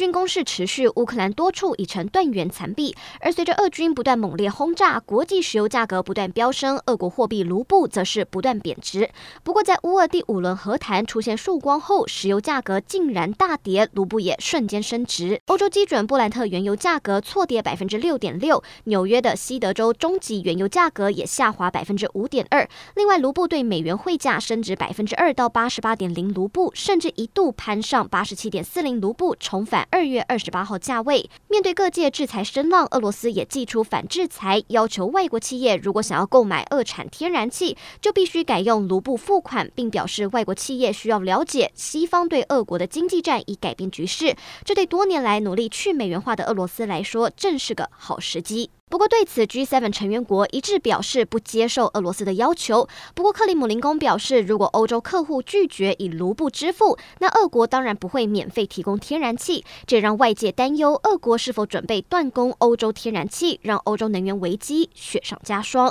军攻势持续，乌克兰多处已成断垣残壁。而随着俄军不断猛烈轰炸，国际石油价格不断飙升，俄国货币卢布则是不断贬值。不过，在乌俄第五轮和谈出现曙光后，石油价格竟然大跌，卢布也瞬间升值。欧洲基准布兰特原油价格错跌百分之六点六，纽约的西德州中级原油价格也下滑百分之五点二。另外，卢布对美元汇价升值百分之二到八十八点零卢布，甚至一度攀上八十七点四零卢布，重返二月二十八号价位。面对各界制裁声浪，俄罗斯也祭出反制裁，要求外国企业如果想要购买俄产天然气，就必须改用卢布付款，并表示外国企业需要了解西方对俄国的经济战以改变局势。这对多年来努力去美元化的俄罗斯来说，正是个好时机。不过，对此，G7 成员国一致表示不接受俄罗斯的要求。不过，克里姆林宫表示，如果欧洲客户拒绝以卢布支付，那俄国当然不会免费提供天然气。这让外界担忧，俄国是否准备断供欧洲天然气，让欧洲能源危机雪上加霜。